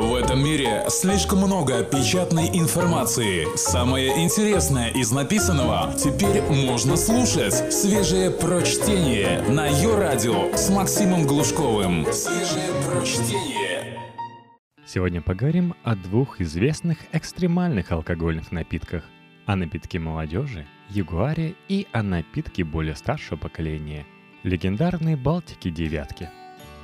В этом мире слишком много печатной информации. Самое интересное из написанного теперь можно слушать. Свежее прочтение на ее радио с Максимом Глушковым. Свежее прочтение. Сегодня поговорим о двух известных экстремальных алкогольных напитках. О напитке молодежи, Ягуаре и о напитке более старшего поколения, легендарной Балтики девятки.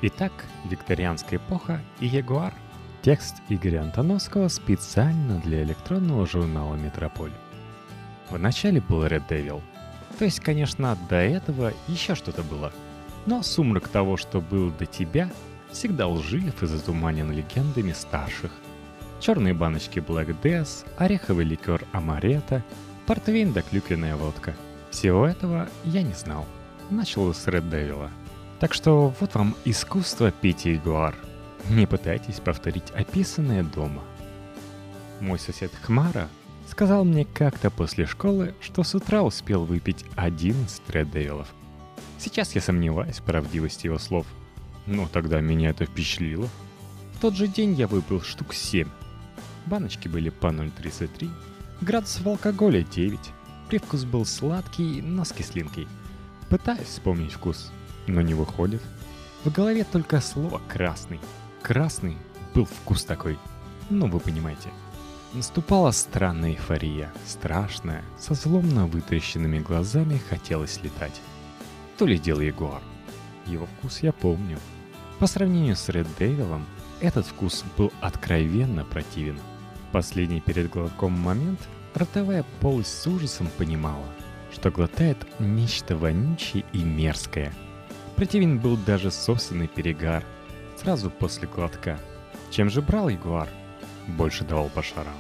Итак, викторианская эпоха и Ягуар – Текст Игоря Антоновского специально для электронного журнала «Метрополь». В начале был Red Devil. То есть, конечно, до этого еще что-то было. Но сумрак того, что был до тебя, всегда лжив и затуманен легендами старших. Черные баночки Black Death, ореховый ликер Амарета, портвейн да клюквенная водка. Всего этого я не знал. Начал с Red Devil. Так что вот вам искусство пить ягуар – не пытайтесь повторить описанное дома. Мой сосед Хмара сказал мне как-то после школы, что с утра успел выпить 11 тредейлов. Сейчас я сомневаюсь в правдивости его слов, но тогда меня это впечатлило. В тот же день я выпил штук 7. Баночки были по 0,33, градусов алкоголя 9. Привкус был сладкий, но с кислинкой. Пытаюсь вспомнить вкус, но не выходит. В голове только слово «красный», красный был вкус такой. Ну, вы понимаете. Наступала странная эйфория, страшная, со зломно вытаращенными глазами хотелось летать. То ли дело Ягуар. Его вкус я помню. По сравнению с Ред Девилом, этот вкус был откровенно противен. Последний перед глотком момент ротовая полость с ужасом понимала, что глотает нечто вонючее и мерзкое. Противен был даже собственный перегар – сразу после глотка. Чем же брал Ягуар? Больше давал по шарам.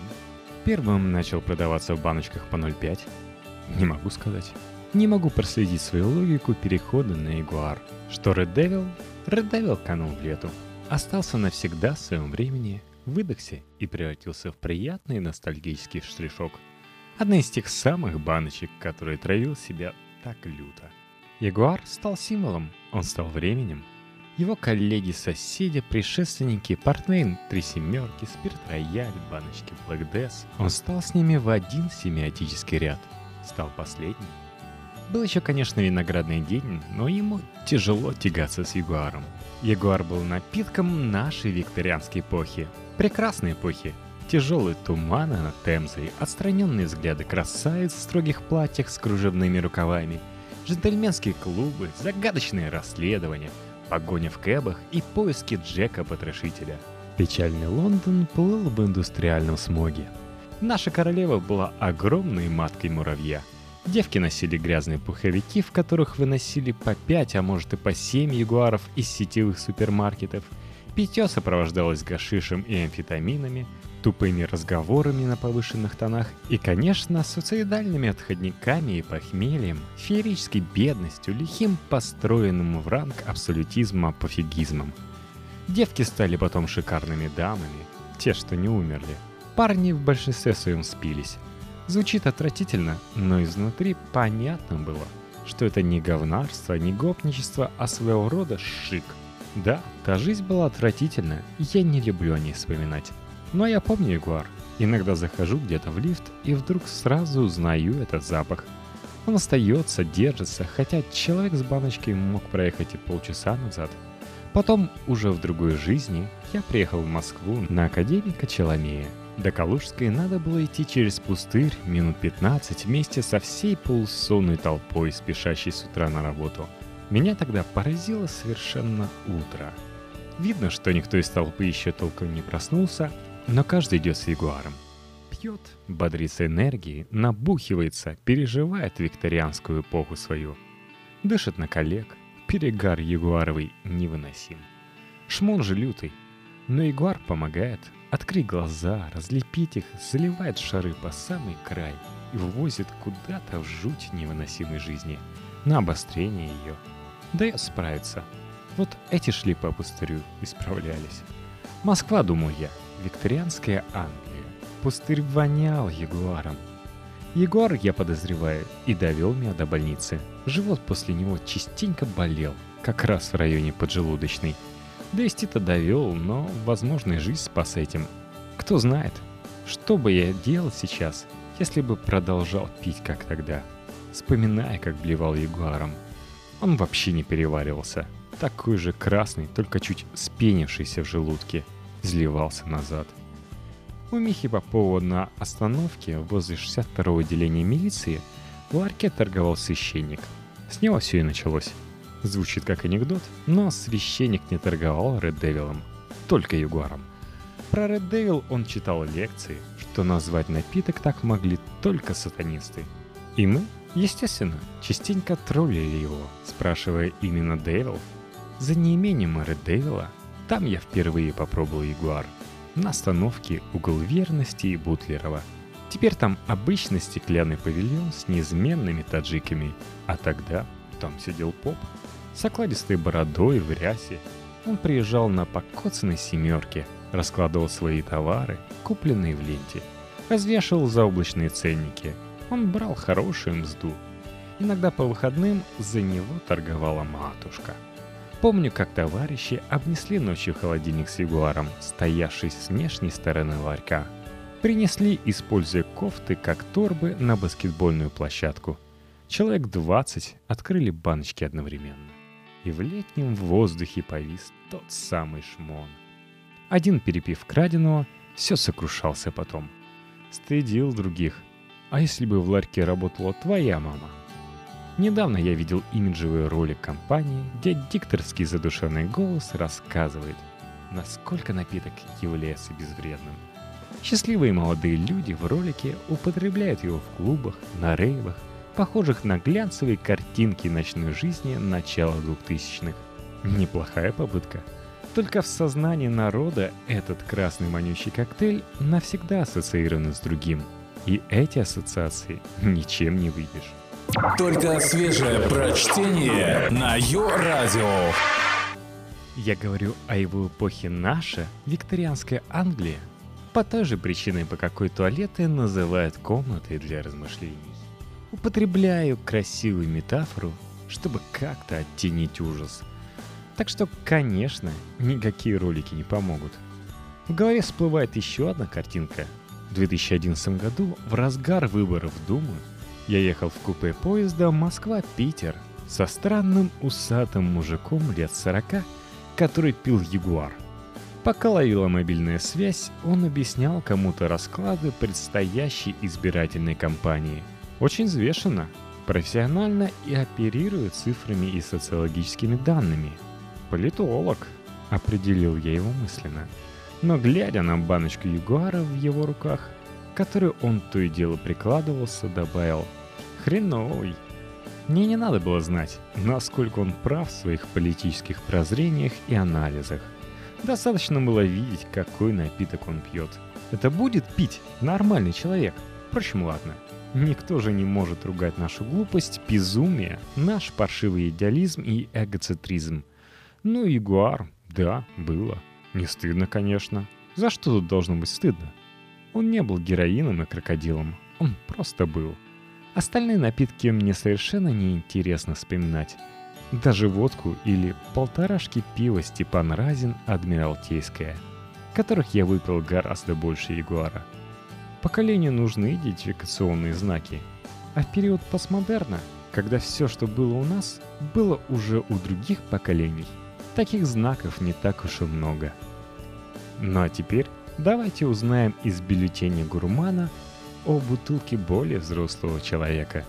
Первым начал продаваться в баночках по 0,5. Не могу сказать. Не могу проследить свою логику перехода на Ягуар. Что Red Devil? Red Devil канул в лету. Остался навсегда в своем времени, выдохся и превратился в приятный ностальгический штришок. Одна из тех самых баночек, которые травил себя так люто. Ягуар стал символом, он стал временем, его коллеги-соседи, предшественники, портвейн «Три семерки», спирт «Рояль», баночки «Блэк Дэс». Он стал с ними в один семиотический ряд. Стал последним. Был еще, конечно, виноградный день, но ему тяжело тягаться с Ягуаром. Ягуар был напитком нашей викторианской эпохи. Прекрасной эпохи. Тяжелые туманы над Темзой, отстраненные взгляды красавиц в строгих платьях с кружевными рукавами, джентльменские клубы, загадочные расследования — погоня в кэбах и поиски Джека-потрошителя. Печальный Лондон плыл в индустриальном смоге. Наша королева была огромной маткой муравья. Девки носили грязные пуховики, в которых выносили по 5, а может и по 7 ягуаров из сетевых супермаркетов. Питье сопровождалось гашишем и амфетаминами, тупыми разговорами на повышенных тонах и, конечно, суицидальными отходниками и похмельем, феерической бедностью, лихим построенным в ранг абсолютизма пофигизмом. Девки стали потом шикарными дамами, те, что не умерли. Парни в большинстве своем спились. Звучит отвратительно, но изнутри понятно было, что это не говнарство, не гопничество, а своего рода шик. Да, та жизнь была отвратительная, я не люблю о ней вспоминать. Но я помню Ягуар. Иногда захожу где-то в лифт и вдруг сразу узнаю этот запах. Он остается, держится, хотя человек с баночкой мог проехать и полчаса назад. Потом, уже в другой жизни, я приехал в Москву на академика Челомея. До Калужской надо было идти через пустырь минут 15 вместе со всей полусонной толпой, спешащей с утра на работу. Меня тогда поразило совершенно утро. Видно, что никто из толпы еще толком не проснулся, но каждый идет с ягуаром. Пьет, бодрится энергией, набухивается, переживает викторианскую эпоху свою. Дышит на коллег, перегар ягуаровый невыносим. Шмон же лютый, но ягуар помогает открыть глаза, разлепить их, заливает шары по самый край и вывозит куда-то в жуть невыносимой жизни, на обострение ее. Дает справиться. Вот эти шли по пустырю и справлялись. Москва, думаю я, Викторианская Англия. Пустырь вонял ягуаром. Ягуар, я подозреваю, и довел меня до больницы. Живот после него частенько болел, как раз в районе поджелудочной. Довести-то довел, но, возможно, и жизнь спас этим. Кто знает, что бы я делал сейчас, если бы продолжал пить, как тогда, вспоминая, как блевал ягуаром. Он вообще не переваривался. Такой же красный, только чуть спенившийся в желудке. Зливался назад. У Михи Попова на остановке возле 62-го отделения милиции в ларьке торговал священник. С него все и началось. Звучит как анекдот, но священник не торговал Ред Девилом, только Ягуаром. Про Ред Девил он читал лекции, что назвать напиток так могли только сатанисты. И мы, естественно, частенько троллили его, спрашивая именно Девил. За неимением Ред Девила там я впервые попробовал Ягуар. На остановке угол верности и Бутлерова. Теперь там обычный стеклянный павильон с неизменными таджиками, а тогда там сидел поп с окладистой бородой в рясе. Он приезжал на покоцанной семерке, раскладывал свои товары, купленные в ленте, развешивал заоблачные ценники. Он брал хорошую мзду. Иногда по выходным за него торговала матушка. Помню, как товарищи обнесли ночью холодильник с ягуаром, стоявший с внешней стороны ларька. Принесли, используя кофты как торбы на баскетбольную площадку. Человек 20 открыли баночки одновременно и в летнем воздухе повис тот самый шмон. Один, перепив краденого, все сокрушался потом. Стыдил других. А если бы в ларьке работала твоя мама? Недавно я видел имиджевый ролик компании, где дикторский задушенный голос рассказывает, насколько напиток является безвредным. Счастливые молодые люди в ролике употребляют его в клубах, на рейвах, похожих на глянцевые картинки ночной жизни начала 2000-х. Неплохая попытка. Только в сознании народа этот красный манючий коктейль навсегда ассоциирован с другим. И эти ассоциации ничем не выбьешь. Только свежее прочтение на Йо-Радио. Я говорю о его эпохе наша, викторианская Англия, по той же причине, по какой туалеты называют комнатой для размышлений. Употребляю красивую метафору, чтобы как-то оттенить ужас. Так что, конечно, никакие ролики не помогут. В голове всплывает еще одна картинка. В 2011 году, в разгар выборов в Думу, я ехал в купе поезда Москва-Питер со странным усатым мужиком лет 40, который пил Ягуар. Пока ловила мобильная связь, он объяснял кому-то расклады предстоящей избирательной кампании – очень взвешенно, профессионально и оперирует цифрами и социологическими данными. Политолог, определил я его мысленно. Но глядя на баночку Ягуара в его руках, которую он то и дело прикладывался, добавил «Хреновый». Мне не надо было знать, насколько он прав в своих политических прозрениях и анализах. Достаточно было видеть, какой напиток он пьет. Это будет пить нормальный человек. Впрочем, ладно. Никто же не может ругать нашу глупость, безумие, наш паршивый идеализм и эгоцентризм. Ну, Ягуар, да, было. Не стыдно, конечно. За что тут должно быть стыдно? Он не был героином и крокодилом. Он просто был. Остальные напитки мне совершенно не интересно вспоминать. Даже водку или полторашки пива Степан Разин Адмиралтейская, которых я выпил гораздо больше Ягуара – Поколению нужны идентификационные знаки. А в период постмодерна, когда все, что было у нас, было уже у других поколений, таких знаков не так уж и много. Ну а теперь давайте узнаем из бюллетеня гурмана о бутылке более взрослого человека.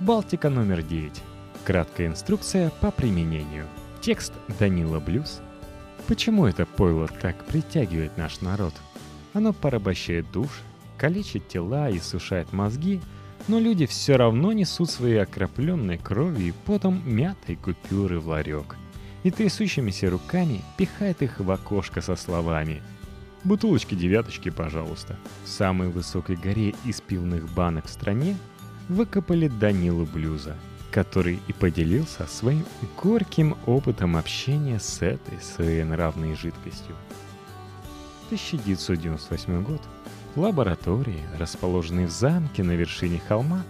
Балтика номер 9. Краткая инструкция по применению. Текст Данила Блюз. Почему это пойло так притягивает наш народ? Оно порабощает душ, калечит тела и сушает мозги, но люди все равно несут свои окропленные кровью и потом мятой купюры в ларек. И трясущимися руками пихает их в окошко со словами «Бутылочки девяточки, пожалуйста». В самой высокой горе из пивных банок в стране выкопали Данилу Блюза, который и поделился своим горьким опытом общения с этой своей нравной жидкостью. 1998 год лаборатории, расположенной в замке на вершине холма,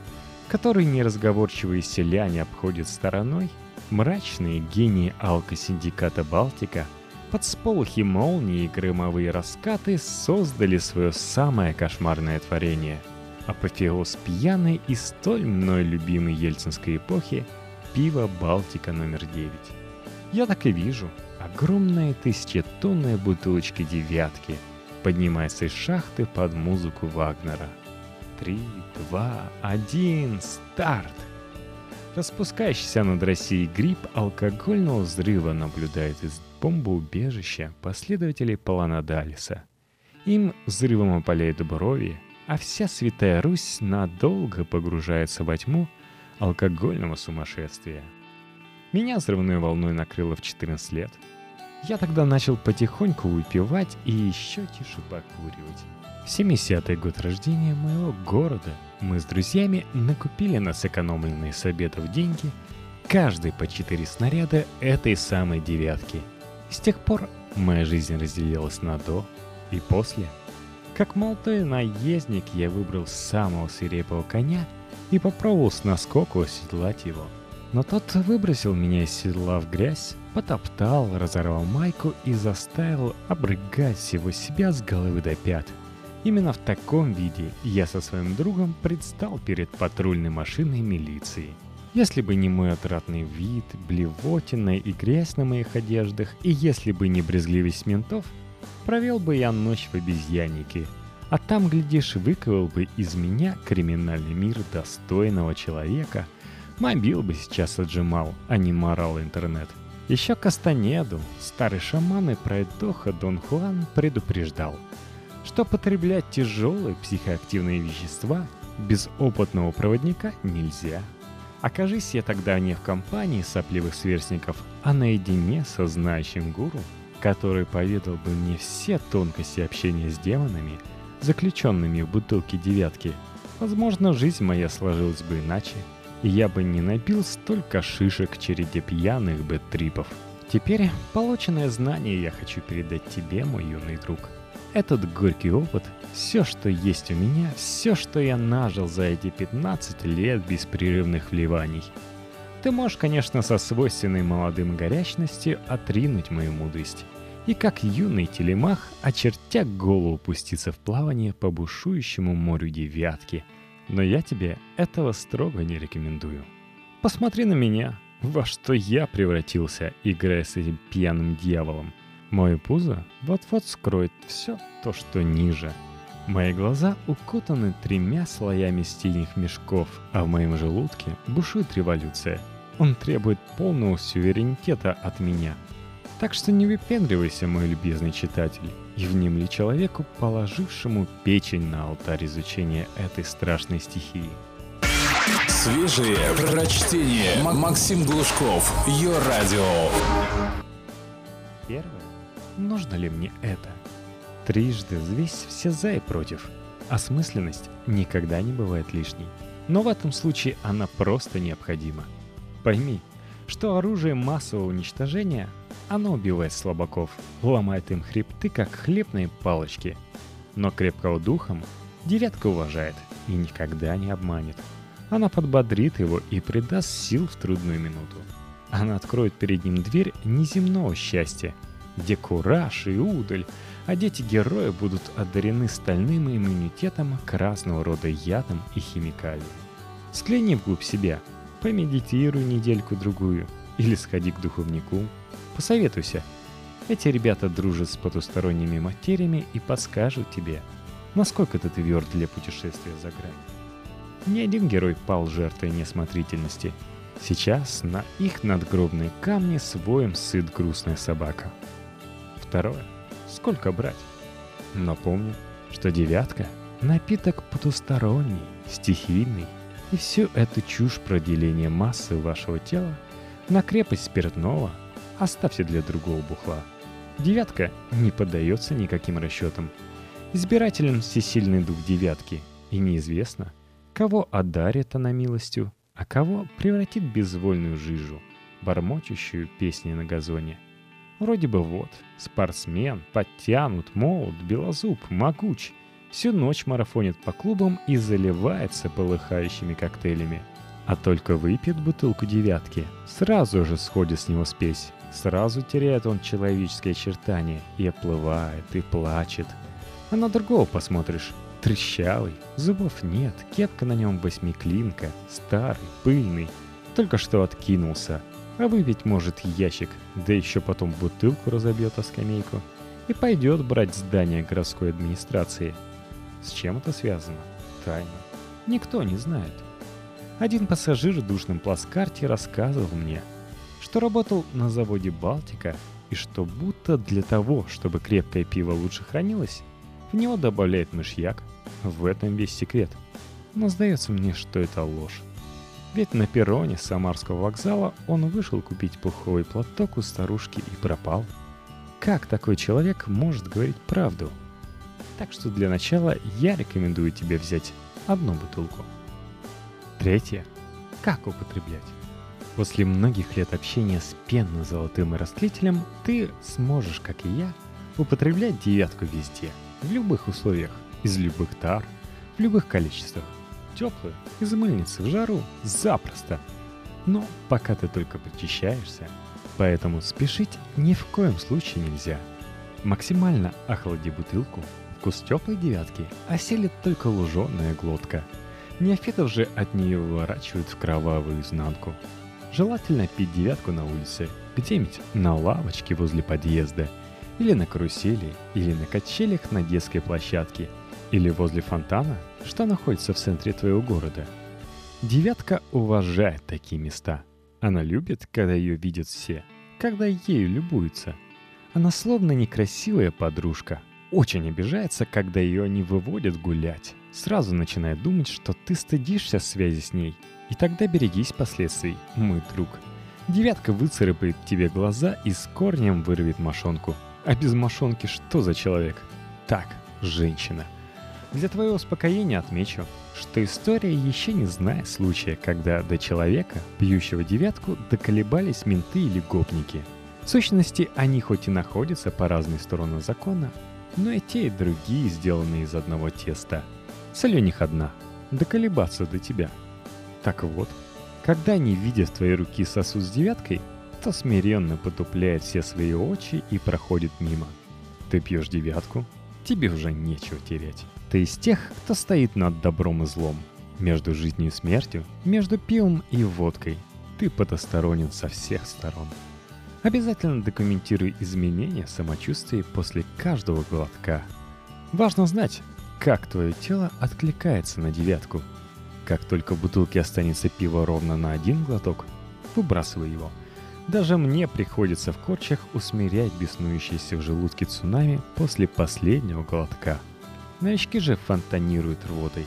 который неразговорчивые селяне обходят стороной, мрачные гении алкосиндиката «Балтика» Под сполохи молнии и громовые раскаты создали свое самое кошмарное творение. Апофеоз пьяной и столь мной любимой ельцинской эпохи пиво «Балтика номер 9». Я так и вижу. Огромные тысячетонные бутылочки «девятки» поднимаются из шахты под музыку Вагнера. Три, два, один, старт! Распускающийся над Россией гриб алкогольного взрыва наблюдает из бомбоубежища последователей плана Далиса. Им взрывом опаляет Дубровье, а вся Святая Русь надолго погружается во тьму алкогольного сумасшествия. Меня взрывной волной накрыло в 14 лет. Я тогда начал потихоньку выпивать и еще тише покуривать. В 70-й год рождения моего города мы с друзьями накупили на сэкономленные с обедов деньги каждый по четыре снаряда этой самой девятки. С тех пор моя жизнь разделилась на «до» и «после». Как молодой наездник я выбрал самого свирепого коня и попробовал с наскоку оседлать его. Но тот выбросил меня из седла в грязь, потоптал, разорвал майку и заставил обрыгать всего себя с головы до пят – Именно в таком виде я со своим другом предстал перед патрульной машиной милиции. Если бы не мой отратный вид, блевотина и грязь на моих одеждах, и если бы не брезгливость ментов, провел бы я ночь в обезьяннике, а там, глядишь, выковал бы из меня криминальный мир достойного человека. Мобил бы сейчас отжимал, а не морал интернет. Еще Кастанеду, старый шаман и пройдоха Дон Хуан предупреждал – что потреблять тяжелые психоактивные вещества без опытного проводника нельзя. Окажись я тогда не в компании сопливых сверстников, а наедине со знающим гуру, который поведал бы мне все тонкости общения с демонами, заключенными в бутылке девятки, возможно, жизнь моя сложилась бы иначе, и я бы не набил столько шишек в череде пьяных бэт-трипов. Теперь полученное знание я хочу передать тебе, мой юный друг – этот горький опыт, все, что есть у меня, все, что я нажил за эти 15 лет беспрерывных вливаний. Ты можешь, конечно, со свойственной молодым горячностью отринуть мою мудрость. И как юный телемах, очертя голову, пуститься в плавание по бушующему морю девятки. Но я тебе этого строго не рекомендую. Посмотри на меня, во что я превратился, играя с этим пьяным дьяволом – Мое пузо вот-вот скроет все то, что ниже. Мои глаза укутаны тремя слоями стильных мешков, а в моем желудке бушует революция. Он требует полного суверенитета от меня. Так что не выпендривайся, мой любезный читатель, и внемли человеку, положившему печень на алтарь изучения этой страшной стихии. Свежие прочтение. Максим Глушков. Ее радио. Первое нужно ли мне это? Трижды взвесь все за и против. Осмысленность никогда не бывает лишней. Но в этом случае она просто необходима. Пойми, что оружие массового уничтожения, оно убивает слабаков, ломает им хребты, как хлебные палочки. Но крепкого духом девятка уважает и никогда не обманет. Она подбодрит его и придаст сил в трудную минуту. Она откроет перед ним дверь неземного счастья – где кураж и удаль, а дети героя будут одарены стальным иммунитетом к разного рода ядам и химикалиям. Скляни вглубь себя, помедитируй недельку-другую или сходи к духовнику, посоветуйся. Эти ребята дружат с потусторонними материями и подскажут тебе, насколько ты тверд для путешествия за грань. Ни один герой пал жертвой неосмотрительности. Сейчас на их надгробные камни своем сыт грустная собака — Второе. Сколько брать? Напомню, что девятка – напиток потусторонний, стихийный, и всю эту чушь про деление массы вашего тела на крепость спиртного оставьте для другого бухла. Девятка не поддается никаким расчетам. Избирателен всесильный дух девятки, и неизвестно, кого одарит она милостью, а кого превратит в безвольную жижу, бормочущую песни на газоне – Вроде бы вот, спортсмен, подтянут, молод, белозуб, могуч. Всю ночь марафонит по клубам и заливается полыхающими коктейлями. А только выпьет бутылку девятки, сразу же сходит с него спесь. Сразу теряет он человеческие очертания и оплывает, и плачет. А на другого посмотришь, трещавый, зубов нет, кепка на нем восьмиклинка, старый, пыльный, только что откинулся, а выпить может ящик, да еще потом бутылку разобьет о скамейку и пойдет брать здание городской администрации. С чем это связано? Тайна. Никто не знает. Один пассажир в душном плацкарте рассказывал мне, что работал на заводе «Балтика» и что будто для того, чтобы крепкое пиво лучше хранилось, в него добавляют мышьяк. В этом весь секрет. Но сдается мне, что это ложь. Ведь на перроне Самарского вокзала он вышел купить пуховый платок у старушки и пропал. Как такой человек может говорить правду? Так что для начала я рекомендую тебе взять одну бутылку. Третье. Как употреблять? После многих лет общения с пенно-золотым растлителем ты сможешь, как и я, употреблять девятку везде, в любых условиях, из любых тар, в любых количествах теплую, из мыльницы в жару, запросто. Но пока ты только причащаешься, поэтому спешить ни в коем случае нельзя. Максимально охлади бутылку, вкус теплой девятки оселит только луженая глотка. Неофитов же от нее выворачивают в кровавую изнанку. Желательно пить девятку на улице, где-нибудь на лавочке возле подъезда, или на карусели, или на качелях на детской площадке – или возле фонтана, что находится в центре твоего города. Девятка уважает такие места. Она любит, когда ее видят все, когда ею любуются. Она словно некрасивая подружка. Очень обижается, когда ее не выводят гулять. Сразу начинает думать, что ты стыдишься связи с ней. И тогда берегись последствий, мой друг. Девятка выцарапает тебе глаза и с корнем вырвет мошонку. А без мошонки что за человек? Так, женщина. Для твоего успокоения отмечу, что история еще не знает случая, когда до человека, пьющего девятку, доколебались менты или гопники. В сущности, они хоть и находятся по разные стороны закона, но и те, и другие сделаны из одного теста. Цель у них одна — доколебаться до тебя. Так вот, когда они видят в твоей руки сосуд с девяткой, то смиренно потупляет все свои очи и проходит мимо. Ты пьешь девятку, тебе уже нечего терять. Ты из тех, кто стоит над добром и злом. Между жизнью и смертью, между пивом и водкой. Ты потусторонен со всех сторон. Обязательно документируй изменения в самочувствии после каждого глотка. Важно знать, как твое тело откликается на девятку. Как только в бутылке останется пиво ровно на один глоток, выбрасывай его. Даже мне приходится в корчах усмирять беснующиеся в желудке цунами после последнего глотка – Новички же фонтанируют рвотой.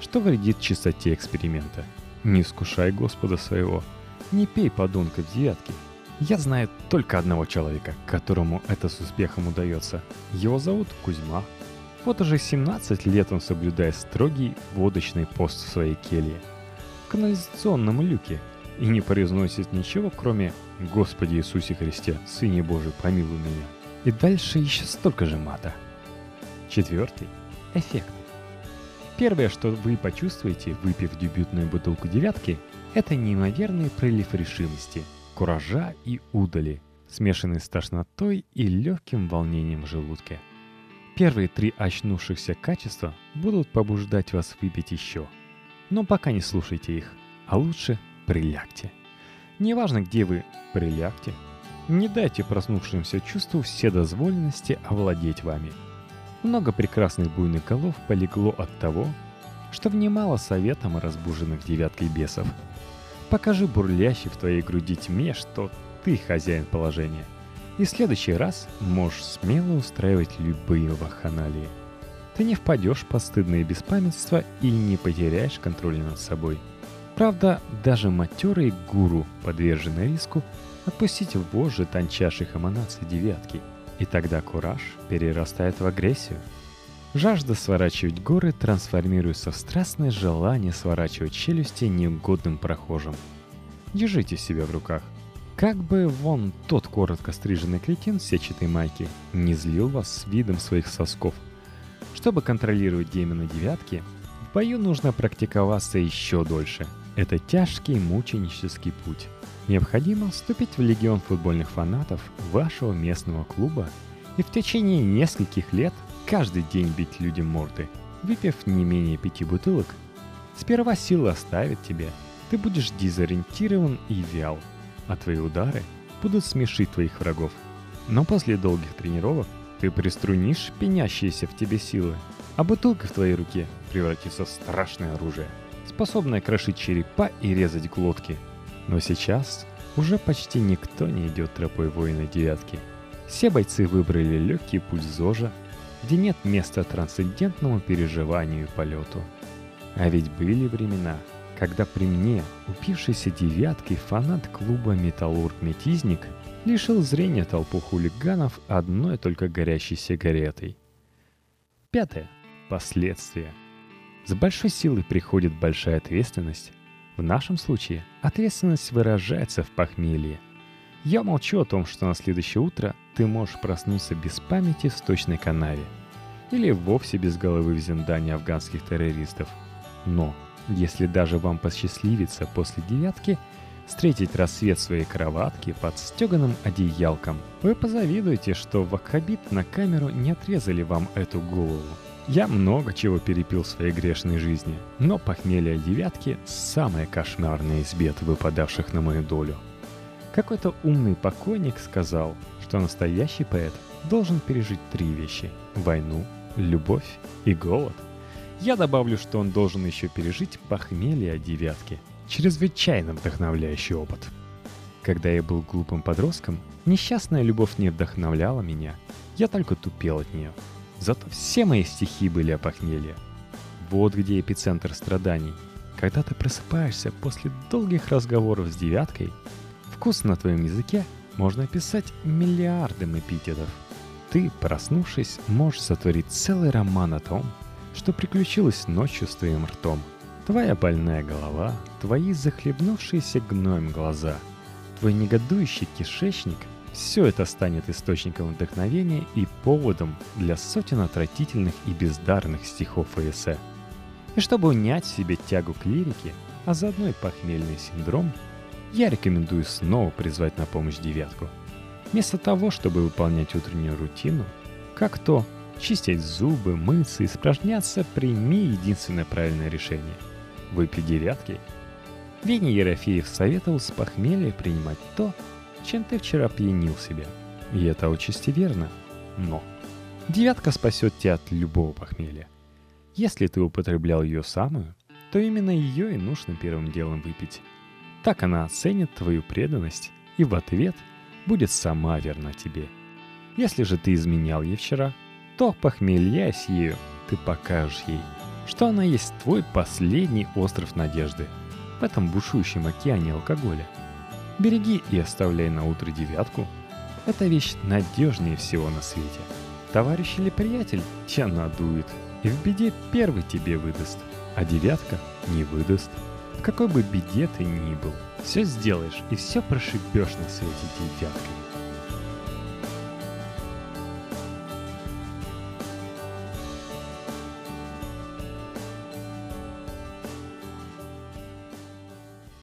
Что вредит чистоте эксперимента? Не искушай Господа своего. Не пей подонка в. Я знаю только одного человека, которому это с успехом удается. Его зовут Кузьма. Вот уже 17 лет он соблюдает строгий водочный пост в своей келье. В канализационном люке. И не произносит ничего, кроме «Господи Иисусе Христе, Сыне Божий, помилуй меня». И дальше еще столько же мата. Четвертый эффект. Первое, что вы почувствуете, выпив дебютную бутылку девятки, это неимоверный прилив решимости, куража и удали, смешанный с тошнотой и легким волнением в желудке. Первые три очнувшихся качества будут побуждать вас выпить еще. Но пока не слушайте их, а лучше прилягте. Неважно, где вы, прилягте. Не дайте проснувшимся чувству вседозволенности овладеть вами – много прекрасных буйных голов полегло от того, что внимало советам разбуженных девяткой бесов. Покажи бурлящей в твоей груди тьме, что ты хозяин положения. И в следующий раз можешь смело устраивать любые ваханалии. Ты не впадешь в постыдное беспамятство и не потеряешь контроль над собой. Правда, даже матерые гуру подвержены риску отпустить в вожжи тончайших эманаций девятки – и тогда кураж перерастает в агрессию. Жажда сворачивать горы трансформируется в страстное желание сворачивать челюсти неугодным прохожим. Держите себя в руках. Как бы вон тот коротко стриженный кретин в сетчатой майке не злил вас с видом своих сосков. Чтобы контролировать демона девятки, в бою нужно практиковаться еще дольше. Это тяжкий мученический путь. Необходимо вступить в легион футбольных фанатов вашего местного клуба и в течение нескольких лет каждый день бить людям морды, выпив не менее пяти бутылок. Сперва сила оставит тебя, ты будешь дезориентирован и вял, а твои удары будут смешить твоих врагов. Но после долгих тренировок ты приструнишь пенящиеся в тебе силы, а бутылка в твоей руке превратится в страшное оружие, способное крошить черепа и резать глотки. Но сейчас уже почти никто не идет тропой воина девятки. Все бойцы выбрали легкий путь ЗОЖа, где нет места трансцендентному переживанию и полету. А ведь были времена, когда при мне упившийся девяткой фанат клуба «Металлург Метизник» лишил зрения толпу хулиганов одной только горящей сигаретой. Пятое. Последствия. С большой силой приходит большая ответственность. В нашем случае ответственность выражается в похмелье. Я молчу о том, что на следующее утро ты можешь проснуться без памяти в сточной канаве. Или вовсе без головы в зиндане афганских террористов. Но, если даже вам посчастливится после девятки – встретить рассвет своей кроватке под стеганым одеялком. Вы позавидуете, что вакхабит на камеру не отрезали вам эту голову. Я много чего перепил в своей грешной жизни, но похмелье девятки – самое кошмарное из бед, выпадавших на мою долю. Какой-то умный покойник сказал, что настоящий поэт должен пережить три вещи – войну, любовь и голод. Я добавлю, что он должен еще пережить похмелье девятки – чрезвычайно вдохновляющий опыт. Когда я был глупым подростком, несчастная любовь не вдохновляла меня, я только тупел от нее. Зато все мои стихи были о похмелье. Вот где эпицентр страданий. Когда ты просыпаешься после долгих разговоров с девяткой, вкус на твоем языке можно описать миллиардом эпитетов. Ты, проснувшись, можешь сотворить целый роман о том, что приключилось ночью с твоим ртом – Твоя больная голова, твои захлебнувшиеся гноем глаза, твой негодующий кишечник – все это станет источником вдохновения и поводом для сотен отвратительных и бездарных стихов и эссе. И чтобы унять себе тягу к лирике, а заодно и похмельный синдром, я рекомендую снова призвать на помощь девятку. Вместо того, чтобы выполнять утреннюю рутину, как то чистить зубы, мыться, испражняться, прими единственное правильное решение – выпить девятки. Веня Ерофеев советовал с похмелья принимать то, чем ты вчера пьянил себя. И это отчасти верно. Но девятка спасет тебя от любого похмелья. Если ты употреблял ее самую, то именно ее и нужно первым делом выпить. Так она оценит твою преданность и в ответ будет сама верна тебе. Если же ты изменял ей вчера, то, похмельясь ею, ты покажешь ей, что она есть твой последний остров надежды в этом бушующем океане алкоголя. Береги и оставляй на утро девятку. Эта вещь надежнее всего на свете. Товарищ или приятель тебя надует и в беде первый тебе выдаст, а девятка не выдаст. В какой бы беде ты ни был, все сделаешь и все прошибешь на свете девяткой.